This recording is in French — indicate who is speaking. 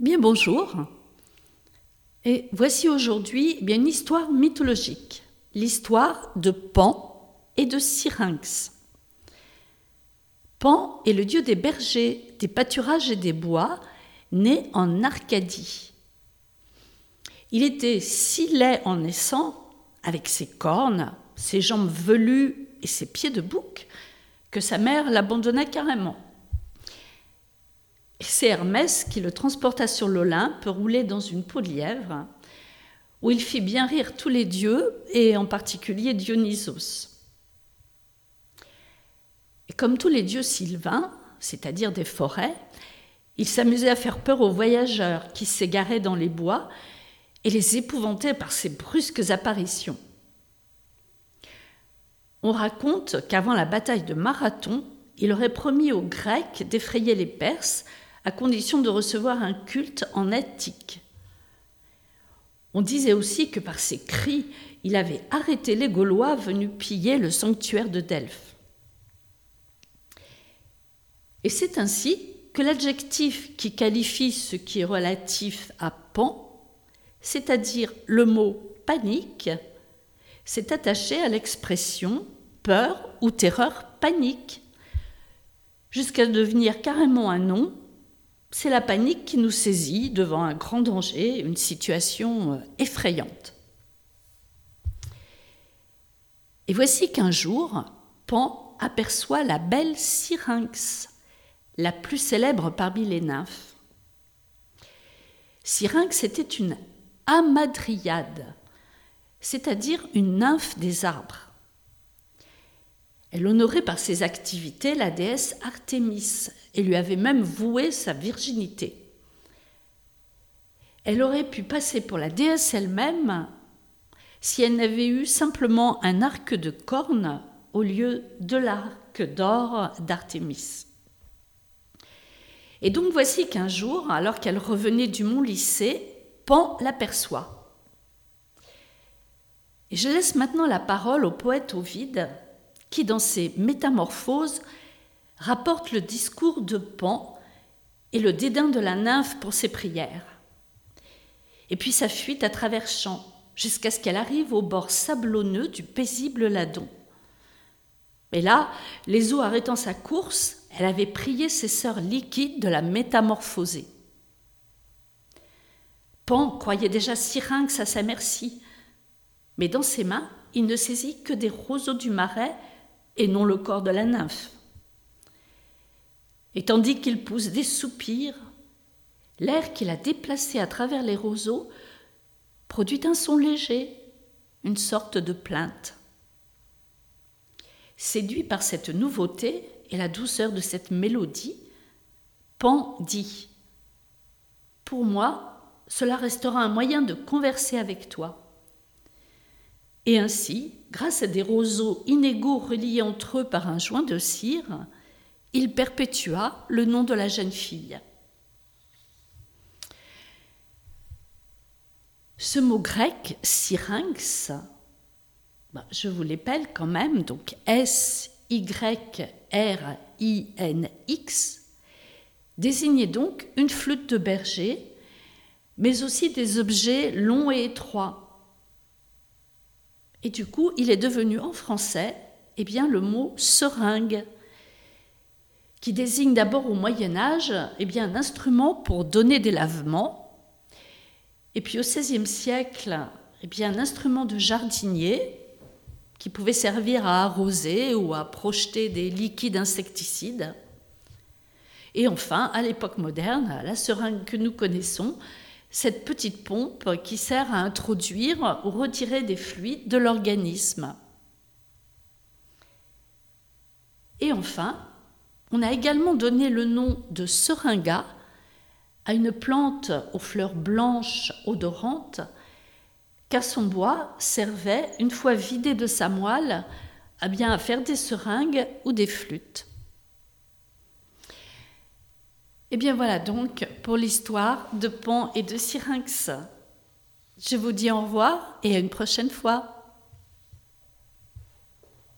Speaker 1: Eh bien bonjour. Et voici aujourd'hui bien une histoire mythologique, l'histoire de Pan et de Syrinx. Pan est le dieu des bergers, des pâturages et des bois, né en Arcadie. Il était si laid en naissant, avec ses cornes, ses jambes velues et ses pieds de bouc, que sa mère l'abandonna carrément. C'est Hermès qui le transporta sur l'Olympe, roulé dans une peau de lièvre, où il fit bien rire tous les dieux, et en particulier Dionysos. Et comme tous les dieux sylvains, c'est-à-dire des forêts, il s'amusait à faire peur aux voyageurs qui s'égaraient dans les bois et les épouvantait par ses brusques apparitions. On raconte qu'avant la bataille de Marathon, il aurait promis aux Grecs d'effrayer les Perses à condition de recevoir un culte en Attique. On disait aussi que par ses cris, il avait arrêté les Gaulois venus piller le sanctuaire de Delphes. Et c'est ainsi que l'adjectif qui qualifie ce qui est relatif à Pan, c'est-à-dire le mot panique, s'est attaché à l'expression peur ou terreur panique, jusqu'à devenir carrément un nom c'est la panique qui nous saisit devant un grand danger, une situation euh, effrayante. Et voici qu'un jour, Pan aperçoit la belle Syrinx, la plus célèbre parmi les nymphes. Syrinx était une amadriade, c'est-à-dire une nymphe des arbres. Elle honorait par ses activités la déesse Artémis et lui avait même voué sa virginité. Elle aurait pu passer pour la déesse elle-même si elle n'avait eu simplement un arc de corne au lieu de l'arc d'or d'Artémis. Et donc voici qu'un jour, alors qu'elle revenait du mont Lycée, Pan l'aperçoit. Et je laisse maintenant la parole au poète Ovide qui, dans ses Métamorphoses, rapporte le discours de Pan et le dédain de la nymphe pour ses prières. Et puis sa fuite à travers champs, jusqu'à ce qu'elle arrive au bord sablonneux du paisible Ladon. Mais là, les eaux arrêtant sa course, elle avait prié ses sœurs liquides de la métamorphoser. Pan croyait déjà Syrinx à sa merci, mais dans ses mains, il ne saisit que des roseaux du marais et non le corps de la nymphe. Et tandis qu'il pousse des soupirs, l'air qu'il a déplacé à travers les roseaux produit un son léger, une sorte de plainte. Séduit par cette nouveauté et la douceur de cette mélodie, Pan dit Pour moi, cela restera un moyen de converser avec toi. Et ainsi, grâce à des roseaux inégaux reliés entre eux par un joint de cire, il perpétua le nom de la jeune fille. Ce mot grec, syrinx, bah, je vous l'appelle quand même, donc S-Y-R-I-N-X, désignait donc une flûte de berger, mais aussi des objets longs et étroits, et du coup, il est devenu en français eh bien, le mot seringue, qui désigne d'abord au Moyen Âge eh un instrument pour donner des lavements, et puis au XVIe siècle, eh un instrument de jardinier qui pouvait servir à arroser ou à projeter des liquides insecticides. Et enfin, à l'époque moderne, la seringue que nous connaissons, cette petite pompe qui sert à introduire ou retirer des fluides de l'organisme. Et enfin, on a également donné le nom de seringa à une plante aux fleurs blanches odorantes, car son bois servait, une fois vidé de sa moelle, à bien faire des seringues ou des flûtes. Et eh bien voilà donc pour l'histoire de Pan et de Syrinx. Je vous dis au revoir et à une prochaine fois.